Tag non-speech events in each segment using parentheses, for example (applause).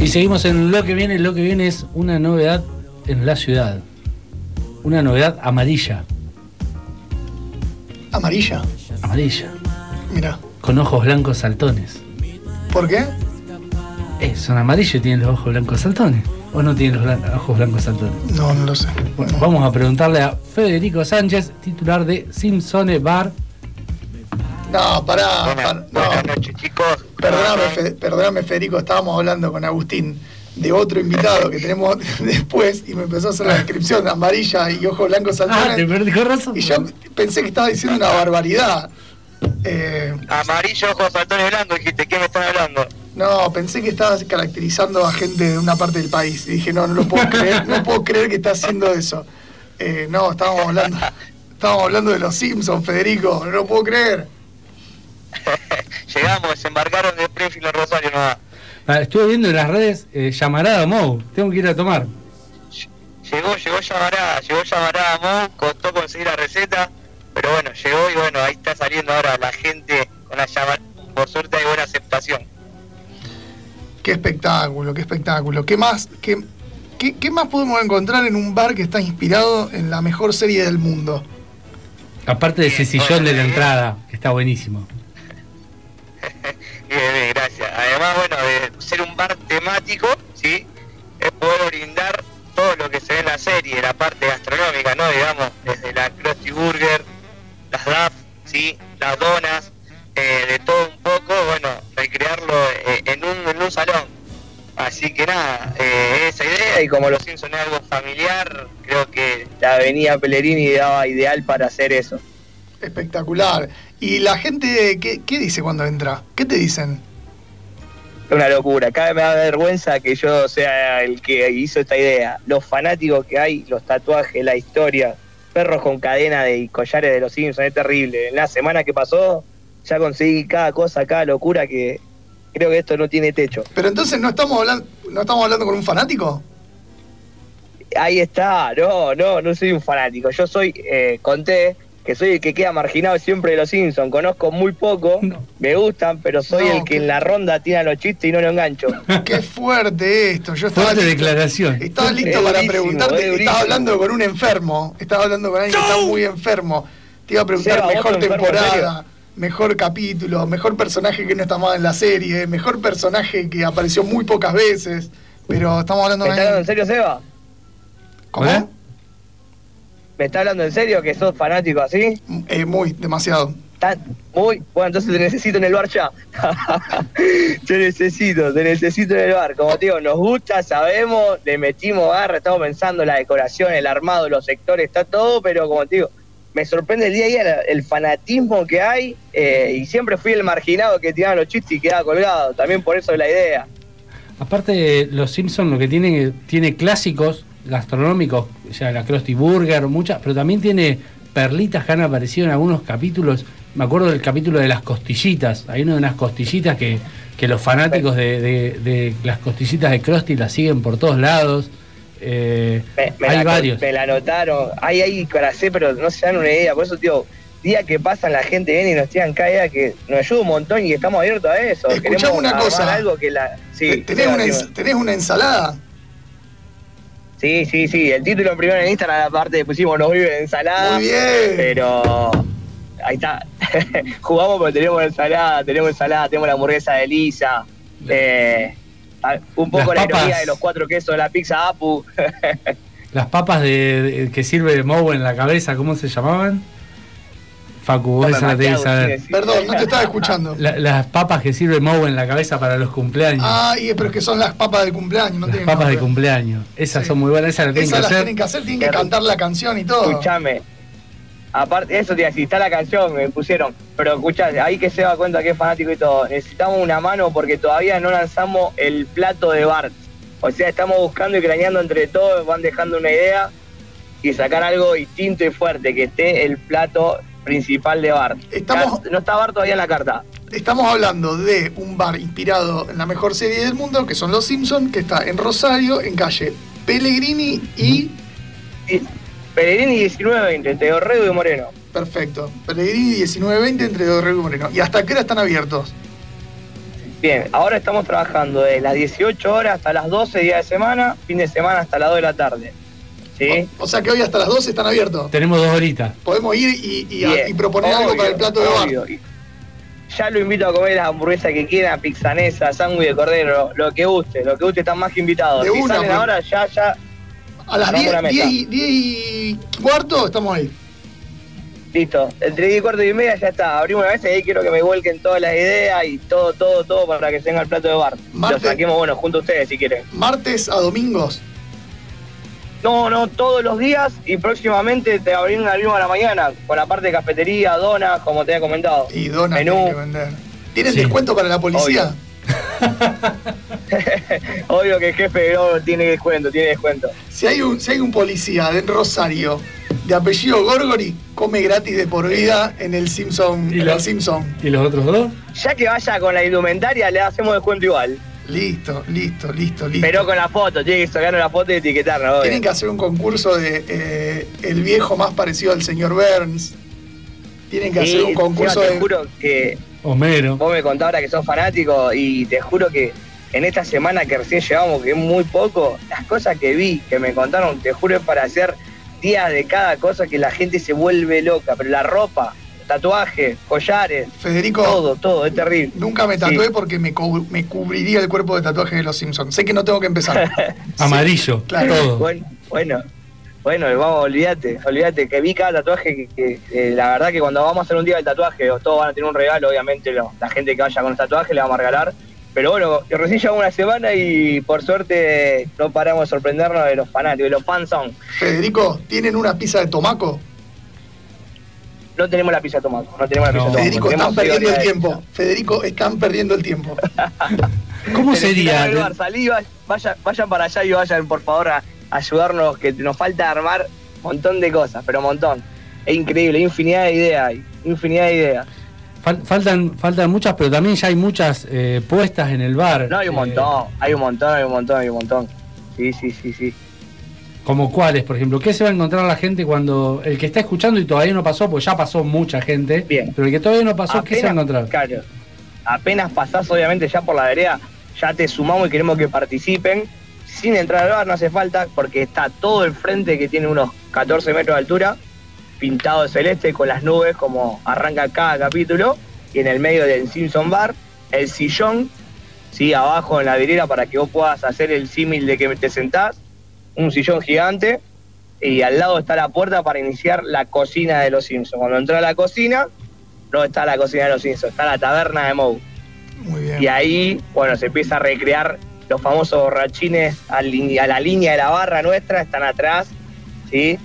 Y seguimos en lo que viene. Lo que viene es una novedad en la ciudad. Una novedad amarilla. Amarilla. Amarilla. Mira. Con ojos blancos saltones. ¿Por qué? Eh, son amarillos y tienen los ojos blancos saltones. ¿O no tienen los blan- ojos blancos saltones? No, no lo sé. Bueno, vamos a preguntarle a Federico Sánchez, titular de Simpsone Bar. No, pará. Buenas, par- buenas no. noches, chicos. Perdóname, Fe- perdóname, Federico, estábamos hablando con Agustín de otro invitado que tenemos (laughs) después y me empezó a hacer la descripción amarilla y ojos blancos Ah, te saltones. perdí con razón. y yo pensé que estaba diciendo una barbaridad. Eh, Amarillo, ojos saltones blancos, dijiste, ¿qué me están hablando? no, pensé que estabas caracterizando a gente de una parte del país. Y dije, no, no lo puedo creer, no puedo creer que estás haciendo eso. Eh, no, estábamos hablando, (laughs) estábamos hablando de los Simpsons, Federico, no lo puedo creer. (laughs) Llegamos, desembarcaron de Springfield en Rosario nomás. Ah, estuve viendo en las redes eh, llamarada Mou. Tengo que ir a tomar. Llegó, llegó llamarada, llegó llamarada a Mo, costó conseguir la receta, pero bueno, llegó y bueno, ahí está saliendo ahora la gente con la llamarada. Por suerte hay buena aceptación. Qué espectáculo, qué espectáculo. ¿Qué más, qué, qué, qué más podemos encontrar en un bar que está inspirado en la mejor serie del mundo? Aparte de ese sillón de la bueno, entrada, que está buenísimo. ¿Sí? Es poder brindar todo lo que se ve en la serie, la parte gastronómica, ¿no? Digamos, desde la Krusty Burger, las DAF, ¿sí? Las donas, eh, de todo un poco, bueno, recrearlo eh, en, un, salón. Así que nada, eh, esa idea, y como los Simpsons es algo familiar, creo que la avenida Pellegrini daba ideal para hacer eso. Espectacular. ¿Y la gente qué, qué dice cuando entra? ¿Qué te dicen? Es una locura. Cada vez me da vergüenza que yo sea el que hizo esta idea. Los fanáticos que hay, los tatuajes, la historia, perros con cadena de y collares de los Simpsons, es terrible. En la semana que pasó, ya conseguí cada cosa, cada locura que creo que esto no tiene techo. Pero entonces no estamos hablando, no estamos hablando con un fanático. Ahí está, no, no, no soy un fanático. Yo soy, eh, conté que soy el que queda marginado siempre de los Simpsons. Conozco muy poco, No. me gustan, pero soy No, el que qué- en la ronda tira los chistes y no lo engancho. (laughs) Qué fuerte esto. Yo estaba Fuerte listo, declaración. estaba listo Es para durísimo, preguntarte. es. Estaba hablando con un enfermo. Estaba hablando con alguien que está muy enfermo. Te iba a preguntar Seba, ¿vos mejor temporada, mejor capítulo, mejor personaje que no está más en la serie, mejor personaje que apareció muy pocas veces. Pero estamos hablando ¿Me de estás hablando en serio, Seba? ¿Cómo? ¿Hola? ¿Me estás hablando en serio que sos fanático así? Eh, muy, demasiado. Tan, muy, bueno, entonces te necesito en el bar ya. (laughs) te necesito, te necesito en el bar. Como te digo, nos gusta, sabemos, le metimos garra, estamos pensando en la decoración, el armado, los sectores, está todo, pero como te digo, me sorprende el día a día el fanatismo que hay eh, y siempre fui el marginado que tiraba los chistes y quedaba colgado. También por eso es la idea. Aparte, los Simpsons lo que tiene, tiene clásicos gastronómicos, ya la Krusty Burger, muchas, pero también tiene perlitas que han aparecido en algunos capítulos. Me acuerdo del capítulo de las costillitas. Hay uno de unas costillitas que, que los fanáticos de, de- de las costillitas de Krusty las siguen por todos lados. Eh, Me, me hay la, varios. Me la anotaron. Hay ahí para hacer, pero no se dan una idea. Por eso, tío, día que pasan la gente viene y nos tiran cada idea que nos ayuda un montón y estamos abiertos a eso. Escuchame Queremos una cosa. algo que la. Sí, ¿Tenés, una, tenés una ensalada? Sí, sí, sí. El título primero en Instagram, aparte pusimos Nos vive ensalada. Muy bien. Pero. Ahí está. (laughs) Jugamos, pero tenemos ensalada, tenemos ensalada, tenemos la hamburguesa de Lisa. Eh, un poco Las la ironía papas. de los cuatro quesos de la pizza Apu. (laughs) Las papas de, de- que sirve Moe en la cabeza, ¿cómo se llamaban? Facu, vos esa la tenés que saber. Perdón, no te estaba escuchando. La- las papas que sirve Moe en la cabeza para los cumpleaños. Ay, pero es que son las papas de cumpleaños, no las papas de cumpleaños. Esas Sí. son muy buenas, esas las tienen que las hacer. tienen que hacer, tienen que cantar la canción y todo. Escuchame. Aparte, eso te iba a decir, está la canción, me pusieron. Pero escuchá, ahí que se da cuenta que es fanático y todo. Necesitamos una mano porque todavía no lanzamos el plato de Bart. O sea, estamos buscando y craneando entre todos, van dejando una idea y sacar algo distinto y fuerte, que esté el plato principal de Bart. Estamos- No está Bart todavía en la carta. Estamos hablando de un bar inspirado en la mejor serie del mundo, que son Los Simpsons, que está en Rosario, en calle Pellegrini y... Y Pellegrini 1920, entre Dorrego y Moreno. Perfecto. Pellegrini 1920 entre Dorrego y Moreno. ¿Y hasta qué hora están abiertos? Bien, ahora estamos trabajando de las 18 horas hasta las 12 días de semana, fin de semana hasta las 2 de la tarde. ¿Sí? O, sea que hoy hasta las 12 están abiertos. Tenemos dos horitas. Podemos ir y, y- Bien, y proponer algo para el plato de bar. Ya lo invito a comer las hamburguesas que quiera, pizanesa, sándwich de cordero, lo que guste, lo que guste, están más que invitados. De si una, salen ahora, ya, ya, A las Vamos 10, a la meta. 10 y, 10 y cuarto estamos ahí. listo. Entre 10 y cuarto y media ya está. Abrimos una vez y ahí quiero que me vuelquen todas las ideas y todo, todo, todo para que se venga el plato de bar. Marte- Lo saquemos, bueno, junto a ustedes si quieren. Martes a domingos. No, no, todos los días y próximamente te abrimos abrimos a la mañana con la parte de cafetería, donas, como te había comentado. Y donas Menú. que vender. ¿Tienen Sí. descuento para la policía? (laughs) Obvio que el jefe no tiene descuento, tiene descuento. Si hay un, si hay un policía de Rosario de apellido Gorgori, come gratis de por vida en el Simpson. ¿Y En lo- el Simpson. ¿Y los otros dos? Ya que vaya con la indumentaria, le hacemos descuento igual. Listo, listo, listo, listo. Pero con la foto, tiene que sacarnos la foto y etiquetarnos. obvio. Tienen que hacer un concurso de eh, el viejo más parecido al señor Burns. Tienen que Sí, hacer un concurso encima te de. juro que Homero. vos me contás ahora que sos fanático y te juro que en esta semana que recién llegamos, que es muy poco, las cosas que vi, que me contaron, te juro es para hacer días de cada cosa que la gente se vuelve loca. Pero la ropa, tatuajes, collares, Federico, todo, todo, es terrible. nunca me tatué Sí. porque me, cu- me cubriría el cuerpo de tatuaje de los Simpsons. Sé que no tengo que empezar. (laughs) Amarillo. Claro. Todo. Bueno, bueno, bueno, vamos, olvídate, olvídate, que vi cada tatuaje que, que, eh, la verdad que cuando vamos a hacer un día del tatuaje, o todos van a tener un regalo, obviamente lo- la gente que vaya con los tatuajes le vamos a regalar. Pero bueno, recién llevamos una semana y por suerte no paramos de sorprendernos de los fanáticos, de los fans son. Federico, ¿tienen una pizza de tomaco? No tenemos la pizza de tomaco, no tenemos la pizza de tomaco. Federico, están perdiendo el tiempo. Federico, están perdiendo el tiempo. (laughs) ¿Cómo sería? bar, salí, va- vayan, vayan para allá y vayan por favor a ayudarnos, que nos falta armar un montón de cosas, pero un montón. Es increíble, hay infinidad de ideas, infinidad de ideas. Fal- faltan, faltan muchas, pero también ya hay muchas eh, puestas en el bar. No, hay un Eh, montón, hay un montón, hay un montón, hay un montón. Sí, sí, sí, sí. Como cuáles, por ejemplo. ¿Qué se va a encontrar la gente cuando. El que está escuchando y todavía no pasó, pues ya pasó mucha gente. Bien. Pero el que todavía no pasó, ¿qué se va a encontrar? Claro, apenas pasás obviamente ya por la vereda, ya te sumamos y queremos que participen. Sin entrar al bar no hace falta, porque está todo el frente que tiene unos 14 metros de altura, pintado de celeste con las nubes como arranca cada capítulo. Y en el medio del Simpson Bar, el sillón, ¿sí? abajo en la vidriera para que vos puedas hacer el símil de que te sentás, un sillón gigante, y al lado está la puerta para iniciar la cocina de los Simpsons. Cuando entra a la cocina, no está la cocina de los Simpsons, está la taberna de Moe. Muy bien. Y ahí, bueno, se empieza a recrear los famosos borrachines a, la línea de la barra nuestra, están atrás, ¿sí?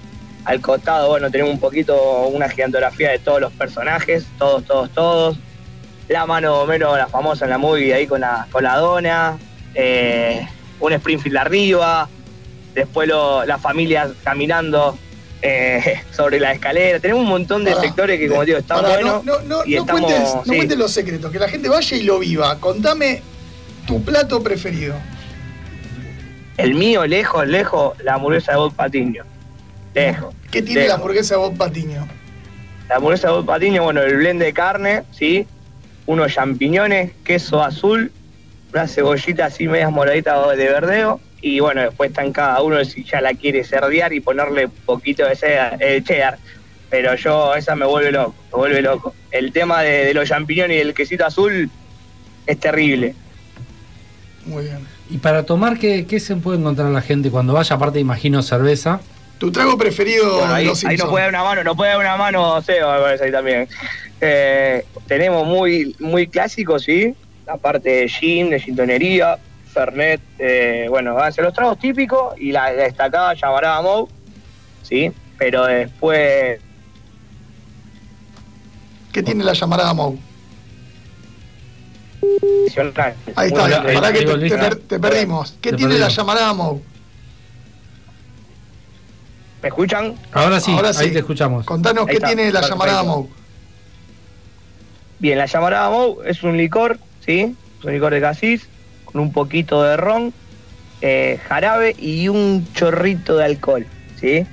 Al costado, bueno, tenemos un poquito una gigantografía de todos los personajes, todos, todos, todos. La mano de Homero, la famosa en la movie, ahí con la, con la dona. eh, un Springfield arriba. Después lo- las familias caminando eh, (laughs) sobre la escalera. Tenemos un montón de sectores que, como digo, están buenos. No, no, no, y no estamos, cuentes, no cuentes los secretos, que la gente vaya y lo viva. Contame tu plato preferido. El mío, lejos, lejos, la hamburguesa de Bob Patiño. Lejos. ¿Qué tiene lejos. la hamburguesa de Bob Patiño? La hamburguesa de Bob Patiño, bueno, el blend de carne, ¿sí? Unos champiñones, queso azul, una cebollita así medias moraditas de verdeo. Y bueno, después está en cada uno si ya la quiere cerdear y ponerle poquito de cheddar. eh, cheddar. Pero yo, esa me vuelve loco, me vuelve loco. El tema de, de los champiñones y el quesito azul es terrible. Muy bien. Y para tomar, ¿qué, qué se puede encontrar la gente cuando vaya? Aparte, imagino cerveza. Tu trago preferido Bueno, ahí, los ahí no puede dar una mano, no puede dar una mano, Seba, me parece ahí también. Eh, tenemos muy, muy clásicos, ¿sí? La parte de gin, de gintonería, Fernet, eh, bueno, van a ser los tragos típicos y la, la destacada llamará Moe, ¿sí? Pero después, ¿Qué tiene la llamarada adicional. Ahí está, ahí- pará ahí que te, te per- te perdimos. ¿Qué Te tiene la llamarada Moe? ¿Me escuchan? Ahora sí, Ahora ahí sí. te escuchamos. Contanos Ahí qué está, tiene la perfecto. llamarada Moe. Bien, la llamarada Moe es un licor, ¿sí? Es un licor de casis, un poquito de ron, eh, jarabe y un chorrito de alcohol, ¿sí?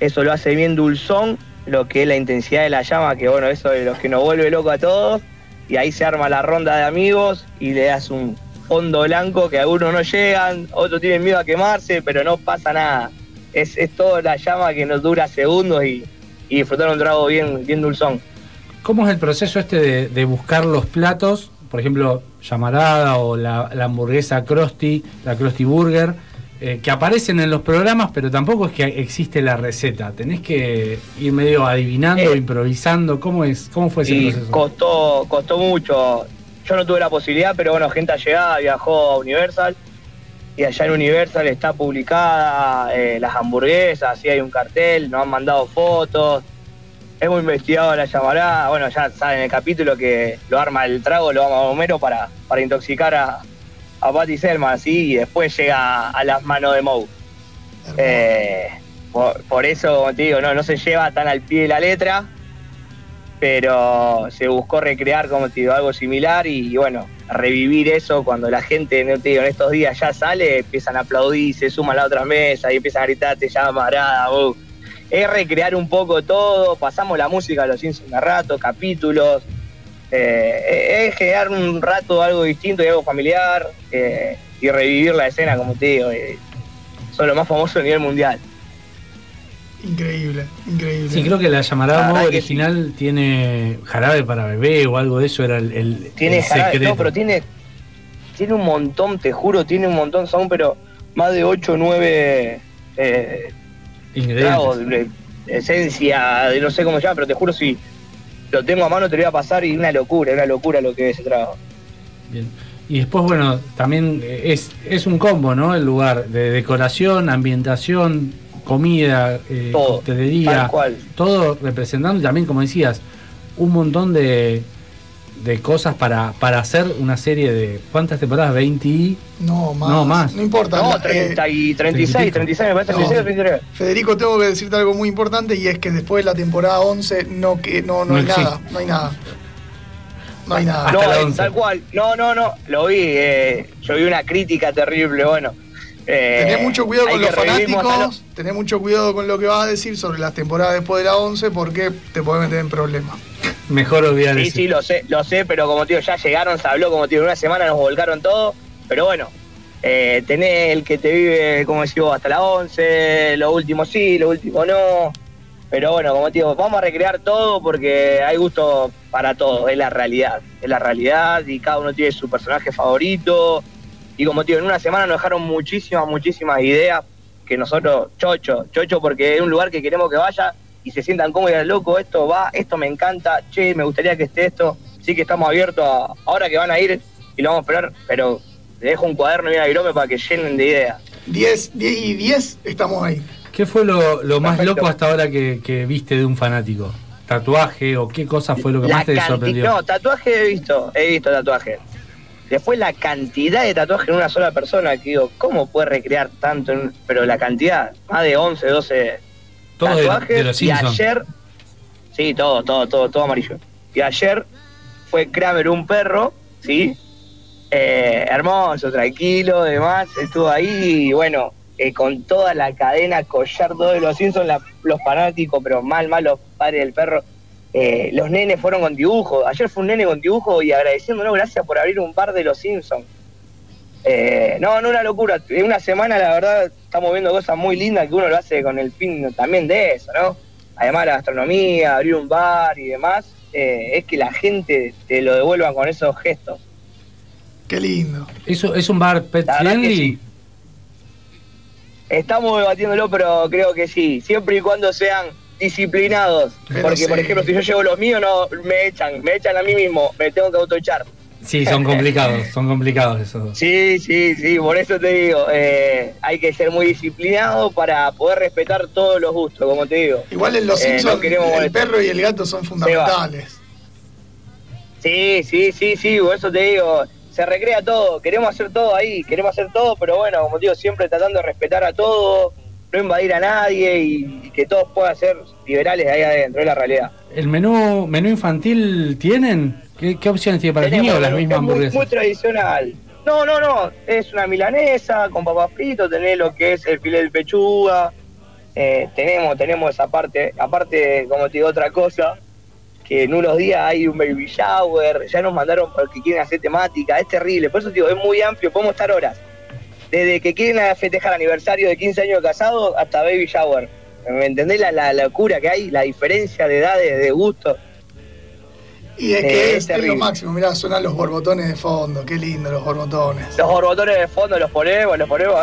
Eso lo hace bien dulzón, lo que es la intensidad de la llama, que bueno, eso es lo que nos vuelve loco a todos. y ahí se arma la ronda de amigos y le das un fondo blanco que algunos no llegan, otros tienen miedo a quemarse, pero no pasa nada. Es, es toda la llama que nos dura segundos y, y disfrutar un trago bien, bien dulzón. ¿Cómo es el proceso este de buscar los platos? Por ejemplo, llamarada o la, la hamburguesa Krusty, la Krusty Burger, eh, que aparecen en los programas, pero tampoco es que existe la receta. Tenés que ir medio adivinando, Eh. improvisando. ¿Cómo es? ¿Cómo fue ese proceso? costó, costó mucho. Yo no tuve la posibilidad, pero bueno, gente allegada viajó a Universal. Y allá en Universal está publicada eh, las hamburguesas, sí hay un cartel, nos han mandado fotos. Hemos investigado la llamarada. Bueno, ya saben el capítulo que lo arma el trago, lo arma Homero para, para intoxicar a, a Patty Selma, así, y después llega a las manos de Moe. Eh, por, por eso, como te digo, no, no se lleva tan al pie de la letra, pero se buscó recrear, como te digo, algo similar y, bueno, revivir eso cuando la gente, no te digo, en estos días ya sale, empiezan a aplaudir, se suman a la otra mesa y empiezan a gritar, te llama Arada, uh. Es recrear un poco todo, pasamos la música a los Simpsons un rato, capítulos, eh, es generar un rato algo distinto y algo familiar eh, y revivir la escena, como te digo. eh, son los más famosos a nivel mundial. Increíble, increíble. Sí, creo que la llamarada La original tiene jarabe para bebé o algo de eso, era el, el- Tiene el jarabe, secreto. no, pero tiene, tiene un montón, te juro, tiene un montón, son pero más de 8 o 9 de esencia, de no sé cómo se llama, pero te juro si lo tengo a mano te lo voy a pasar y una locura, una locura lo que es ese trago. Bien. Y después, bueno, también es, es un combo, ¿no? El lugar de decoración, ambientación, comida, eh, Todo, tal cual. todo representando también, como decías, un montón de, de cosas para, para hacer una serie de. ¿Cuántas temporadas? 20 y. No, más. No, más. No importa. No, la- eh, 30 y 36, 36 me parece, No. 36 o 33. Federico, tengo que decirte algo muy importante y es que después de la temporada 11 no, que, no, no, No hay existe. nada. No hay nada. No hay nada. Hasta no, la eh, 11. tal cual. No, no, no. Lo vi. eh, yo vi una crítica terrible. Bueno. Eh, Tenés mucho cuidado con los fanáticos, tenés mucho cuidado con lo que vas a decir sobre las temporadas después de la 11 porque te podés meter en problemas. Mejor olvidar Sí, eso. sí, lo sé, lo sé, pero como tío, ya llegaron, se habló, como tío, en una semana nos volcaron todo, pero bueno, eh, tenés el que te vive, como decís vos, hasta la 11, lo último sí, lo último no, pero bueno, como tío, vamos a recrear todo porque hay gusto para todo, es la realidad, es la realidad y cada uno tiene su personaje favorito y como tío, en una semana nos dejaron muchísimas, muchísimas ideas que nosotros, chocho, chocho porque es un lugar que queremos que vaya y se sientan cómodos loco, esto va, esto me encanta, che, me gustaría que esté esto, sí que estamos abiertos a, ahora que van a ir y lo vamos a esperar, pero le dejo un cuaderno y una virome para que llenen de ideas. 10, 10 y 10 estamos ahí. ¿Qué fue lo, lo más loco hasta ahora que, que viste de un fanático? ¿Tatuaje o qué cosa fue lo que La más te sorprendió? No, tatuaje he visto, he visto tatuaje. Después la cantidad de tatuajes en una sola persona, que digo, ¿cómo puede recrear tanto? en- pero la cantidad, más de 11, 12 Todo de, tatuajes. de los y ayer, sí, todo, todo, todo, todo amarillo. Y ayer fue Kramer un perro, ¿sí? Eh, hermoso, tranquilo, demás, estuvo ahí y bueno, eh, con toda la cadena, collar, todo de los Simpsons, la- los fanáticos, pero mal, mal los padres del perro. Eh, los nenes fueron con dibujo. Ayer fue un nene con dibujo y agradeciéndonos gracias por abrir un bar de los Simpsons. Eh, no, no una locura. En una semana, la verdad, estamos viendo cosas muy lindas que uno lo hace con el fin también de eso, ¿no? Además, la gastronomía, abrir un bar y demás, eh, es que la gente te lo devuelva con esos gestos. Qué lindo. ¿Eso es un bar pet friendly? sí. Estamos debatiéndolo, pero creo que sí, siempre y cuando sean disciplinados. Pero Porque, sí. por ejemplo, si yo llevo los míos, no me echan, me echan a mí mismo, me tengo que autoechar. Sí, son complicados, (laughs) son complicados esos dos. Sí, sí, sí, por eso te digo, eh, hay que ser muy disciplinado para poder respetar todos los gustos, como te digo. Igual en los Eh, no Simpsons queremos el molestar. perro y el gato son fundamentales. Sí, sí, sí, sí, por eso te digo, se recrea todo, queremos hacer todo ahí, queremos hacer todo, pero bueno, como te digo, siempre tratando de respetar a todos, no invadir a nadie y, y que todos puedan ser liberales ahí adentro, es la realidad. ¿El menú menú infantil tienen? ¿Qué, qué opciones tiene para el niño o las mismas muy, hamburguesas? muy tradicional. No, no, no, es una milanesa con papas fritas, tenés lo que es el filete de pechuga, eh, tenemos, tenemos esa parte, aparte, como te digo, otra cosa, que en unos días hay un baby shower, ya nos mandaron porque quieren hacer temática, es terrible, por eso digo, es muy amplio, podemos estar horas. Desde que quieren festejar aniversario de 15 años de casado hasta baby shower. ¿Me entendés la, la locura que hay? La diferencia de edades, de gusto. Y es que es, es, lo máximo, mirá, suenan los borbotones de fondo, qué lindo los borbotones. Los borbotones de fondo los ponemos, los ponemos,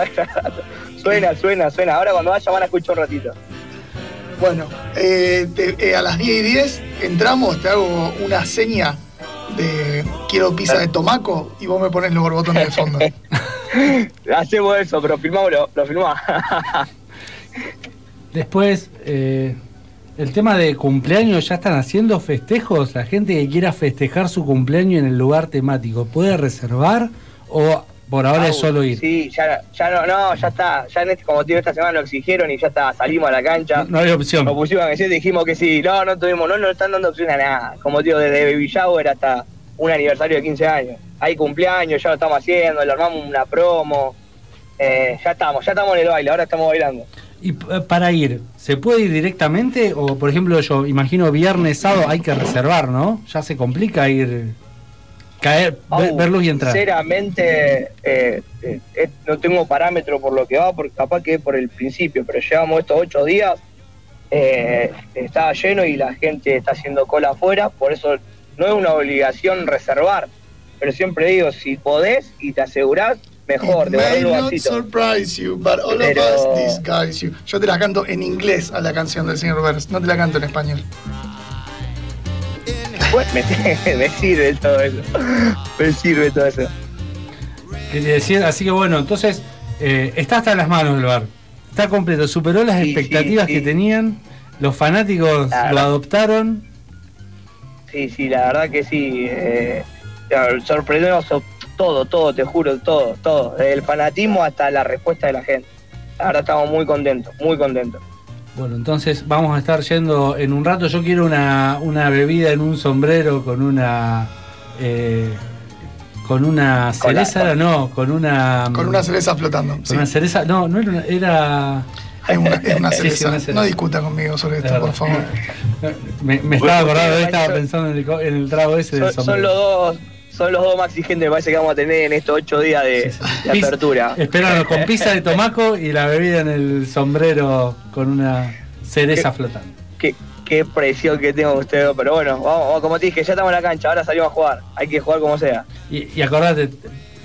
(laughs) suena, suena, suena. Ahora cuando vaya van a escuchar un ratito. Bueno, eh, eh, a las 10 y 10 entramos, te hago una seña de quiero pizza de tomaco y vos me pones los borbotones de fondo. (laughs) Hacemos eso, pero filmámoslo, lo filmamos. (laughs) Después, eh, el tema de cumpleaños, ¿ya están haciendo festejos? La gente que quiera festejar su cumpleaños en el lugar temático, ¿puede reservar o por ahora es solo ir? Sí, ya, ya no, no, ya está. Ya en este, como tío, esta semana lo exigieron y ya está, salimos a la cancha. No, hay opción. Nos pusimos a decir, dijimos que sí. No, no tuvimos, no nos están dando opción a nada. Como tío, desde Baby Shower hasta un aniversario de 15 años. Hay cumpleaños, ya lo estamos haciendo, le armamos una promo. Eh, ya estamos, ya estamos en el baile, ahora estamos bailando. Y para ir, ¿se puede ir directamente? O, por ejemplo, yo imagino viernes, sábado hay que reservar, ¿no? Ya se complica ir, caer, verlos y entrar. Sinceramente, eh, eh, eh, no tengo parámetro por lo que va, porque capaz que por el principio, pero llevamos estos ocho días, estaba lleno y la gente está haciendo cola afuera, por eso no es una obligación reservar. Pero siempre digo, si podés y te asegurás, mejor, de may not surprise you, but all of us disguise you. Yo te la canto en inglés a la canción del señor Vers, no te la canto en español. me, (laughs) me, sirve todo eso. Me sirve todo eso. así que bueno, entonces eh, está hasta las manos del bar. Está completo, superó las expectativas que tenían. Los fanáticos lo adoptaron. Sí, sí, la verdad que sí. Eh, sorprendemos todo, todo, te juro, todo, todo. Desde el fanatismo hasta la respuesta de la gente. Ahora estamos muy contentos, muy contentos. Bueno, entonces vamos a estar yendo en un rato. Yo quiero una, una bebida en un sombrero con una. Eh, con una cereza, no, con una. Con una cereza flotando. Con una cereza, no, no era. era es (laughs) una, cereza. No discuta conmigo sobre esto, por favor. (laughs) Me, estaba acordando, estaba pensando en el, en el trago ese del sombrero. Son los dos son los dos más exigentes que parece que vamos a tener en estos ocho días de, apertura. Esperanos con pizza de tomaco y la bebida en el sombrero con una cereza flotante. Qué, qué presión que tengo ustedes, pero bueno, vamos, como te dije, ya estamos en la cancha, ahora salimos a jugar, hay que jugar como sea. Y, acordate,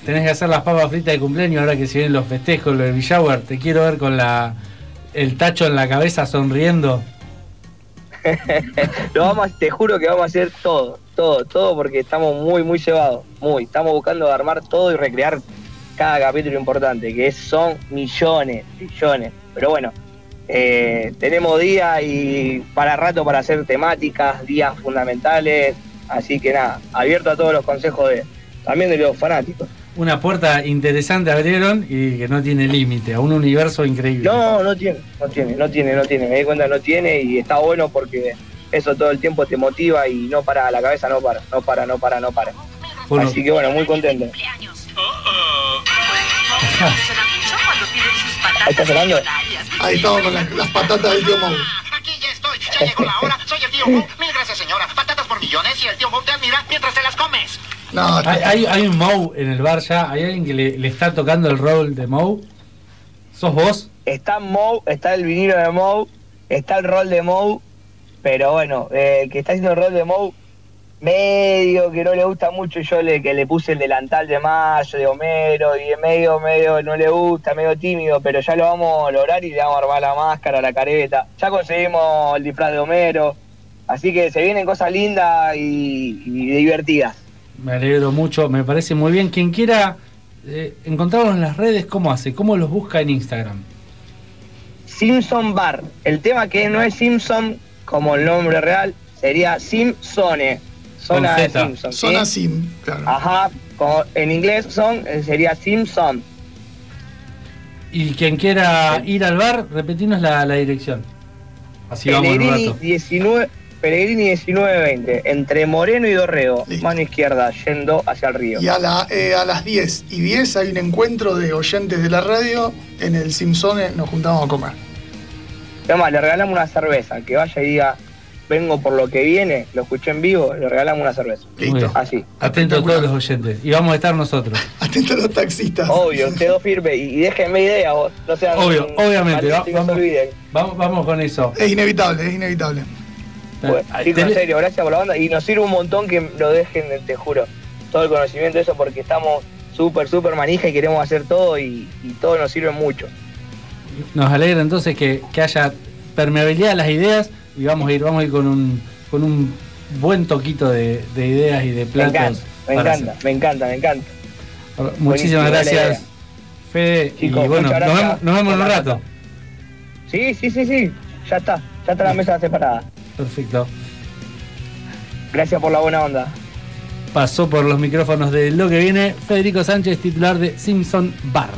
tenés que hacer las papas fritas de cumpleaños ahora que se vienen los festejos, los del Shower, te quiero ver con la el tacho en la cabeza sonriendo. Lo vamos, te juro que vamos a hacer todo, todo, todo porque estamos muy, muy llevados, muy. Estamos buscando armar todo y recrear cada capítulo importante, que son millones, millones. Pero bueno, eh, tenemos días y para rato para hacer temáticas, días fundamentales. Así que nada, abierto a todos los consejos de también de los fanáticos. Una puerta interesante abrieron y que no tiene límite, a un universo increíble. No, no tiene, no tiene, no tiene, no tiene. Me di cuenta, no tiene y está bueno porque eso todo el tiempo te motiva y no para, la cabeza no para, no para, no para, no para. Así que bueno, muy contento. (laughs) Ahí está sonando. Ahí estamos con las, patatas del tío Mau. Aquí ya estoy, ya llegó la hora. Soy el tío Mau. Mil gracias, señora. Patatas por millones y el tío Mau te admira mientras te las comes. No, hay, hay, un Mau en el bar ya. ¿Hay alguien que le, le está tocando el rol de Mau? ¿Sos vos? Está Mau, está el vinilo de Mau, está el rol de Mau pero bueno, eh, que está haciendo el rol de Moe, medio que no le gusta mucho, yo le, que le puse el delantal de Mayo, de Homero, y de medio, medio no le gusta, medio tímido, pero ya lo vamos a lograr y le vamos a armar la máscara, la careta. Ya conseguimos el disfraz de Homero, así que se vienen cosas lindas y, divertidas. Me alegro mucho, me parece muy bien. Quien quiera eh, encontrarlos en las redes, ¿cómo hace? ¿Cómo los busca en Instagram? Simpson Bar. El tema que no es Simpson como el nombre real, sería Simpsone. Zona de Simpson. Zona Sim, claro. Ajá, como en inglés son, eh, sería Simpson. Y quien quiera ir al bar, repetimos la, dirección. Así vamos un rato. 19, Pellegrini 1920, entre Moreno y Dorrego, mano izquierda, yendo hacia el río. Y a, la, eh, a las 10 y 10 hay un encuentro de oyentes de la radio en el Simpsone, nos juntamos a comer. Además, le regalamos una cerveza, que vaya y diga, vengo por lo que viene, lo escuché en vivo, le regalamos una cerveza. Listo. Así. Atento a todos los oyentes. Y vamos a estar nosotros. (laughs) Atento a los taxistas. Obvio, quedó firme y, y déjenme idea vos. No sean Obvio, obviamente. Vamos, vamos con eso. Es inevitable, es inevitable. Bueno, chicos, en serio, gracias por la banda y nos sirve un montón que lo dejen, te juro, todo el conocimiento de eso porque estamos súper, súper manija y queremos hacer todo y, y todo nos sirve mucho. Nos alegra entonces que, que haya permeabilidad a las ideas y vamos a ir, vamos a ir con un, con un buen toquito de, de ideas y de Me platos. encanta, me encanta, me encanta, me encanta. Muchísimas Buenísimo, gracias. Fede. Chicos, y bueno, nos vemos, nos vemos en un rato. Sí, sí, sí, sí, ya está, ya está la mesa separada. Perfecto. Gracias por la buena onda. Pasó por los micrófonos de lo que viene Federico Sánchez, titular de Simpson Bar.